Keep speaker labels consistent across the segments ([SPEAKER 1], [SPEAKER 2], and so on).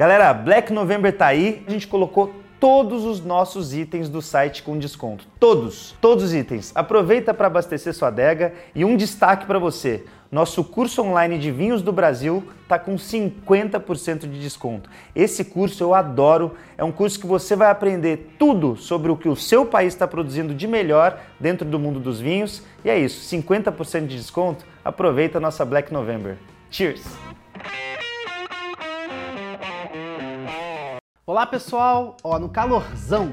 [SPEAKER 1] Galera, Black November tá aí, a gente colocou todos os nossos itens do site com desconto. Todos, todos os itens. Aproveita para abastecer sua adega e um destaque para você. Nosso curso online de vinhos do Brasil tá com 50% de desconto. Esse curso eu adoro, é um curso que você vai aprender tudo sobre o que o seu país está produzindo de melhor dentro do mundo dos vinhos. E é isso, 50% de desconto. Aproveita a nossa Black November. Cheers!
[SPEAKER 2] Olá pessoal, ó, no calorzão,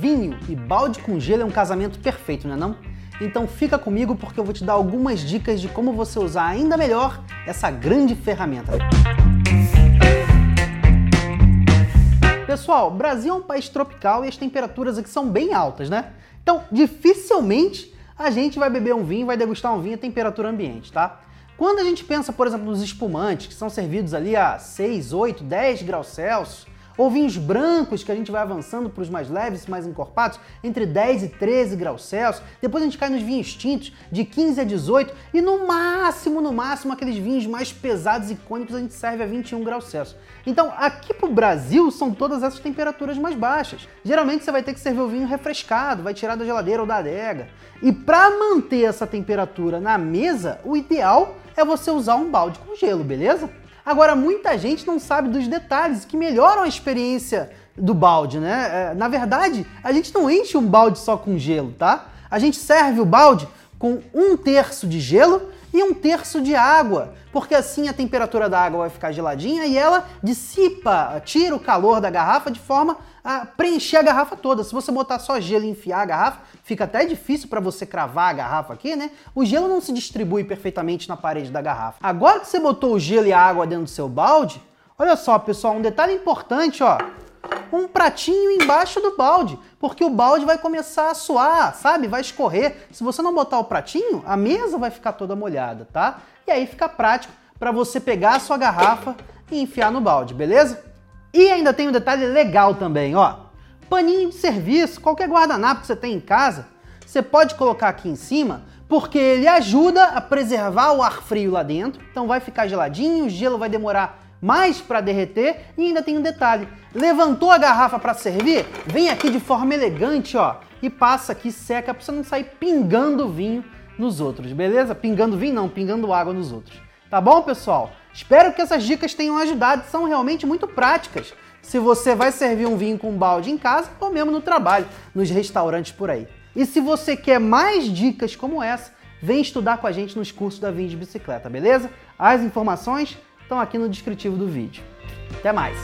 [SPEAKER 2] vinho e balde com gelo é um casamento perfeito, não é não? Então fica comigo porque eu vou te dar algumas dicas de como você usar ainda melhor essa grande ferramenta. Pessoal, Brasil é um país tropical e as temperaturas aqui são bem altas, né? Então, dificilmente a gente vai beber um vinho, vai degustar um vinho a temperatura ambiente, tá? Quando a gente pensa, por exemplo, nos espumantes, que são servidos ali a 6, 8, 10 graus Celsius, ou vinhos brancos, que a gente vai avançando para os mais leves, mais encorpados, entre 10 e 13 graus Celsius. Depois a gente cai nos vinhos tintos, de 15 a 18. E no máximo, no máximo, aqueles vinhos mais pesados e icônicos a gente serve a 21 graus Celsius. Então, aqui para o Brasil, são todas essas temperaturas mais baixas. Geralmente você vai ter que servir o vinho refrescado, vai tirar da geladeira ou da adega. E para manter essa temperatura na mesa, o ideal é você usar um balde com gelo, beleza? Agora, muita gente não sabe dos detalhes que melhoram a experiência do balde, né? É, na verdade, a gente não enche um balde só com gelo, tá? A gente serve o balde com um terço de gelo e um terço de água, porque assim a temperatura da água vai ficar geladinha e ela dissipa, tira o calor da garrafa de forma a preencher a garrafa toda. Se você botar só gelo e enfiar a garrafa, fica até difícil para você cravar a garrafa aqui, né? O gelo não se distribui perfeitamente na parede da garrafa. Agora que você botou o gelo e a água dentro do seu balde, olha só, pessoal, um detalhe importante, ó um pratinho embaixo do balde, porque o balde vai começar a suar, sabe? Vai escorrer. Se você não botar o pratinho, a mesa vai ficar toda molhada, tá? E aí fica prático para você pegar a sua garrafa e enfiar no balde, beleza? E ainda tem um detalhe legal também, ó. Paninho de serviço, qualquer guardanapo que você tem em casa, você pode colocar aqui em cima, porque ele ajuda a preservar o ar frio lá dentro. Então vai ficar geladinho, o gelo vai demorar mais para derreter e ainda tem um detalhe. Levantou a garrafa para servir? Vem aqui de forma elegante, ó, e passa aqui, seca para você não sair pingando vinho nos outros, beleza? Pingando vinho não, pingando água nos outros. Tá bom, pessoal? Espero que essas dicas tenham ajudado, são realmente muito práticas. Se você vai servir um vinho com balde em casa ou mesmo no trabalho, nos restaurantes por aí. E se você quer mais dicas como essa, vem estudar com a gente nos cursos da Vinho de Bicicleta, beleza? As informações estão aqui no descritivo do vídeo. Até mais!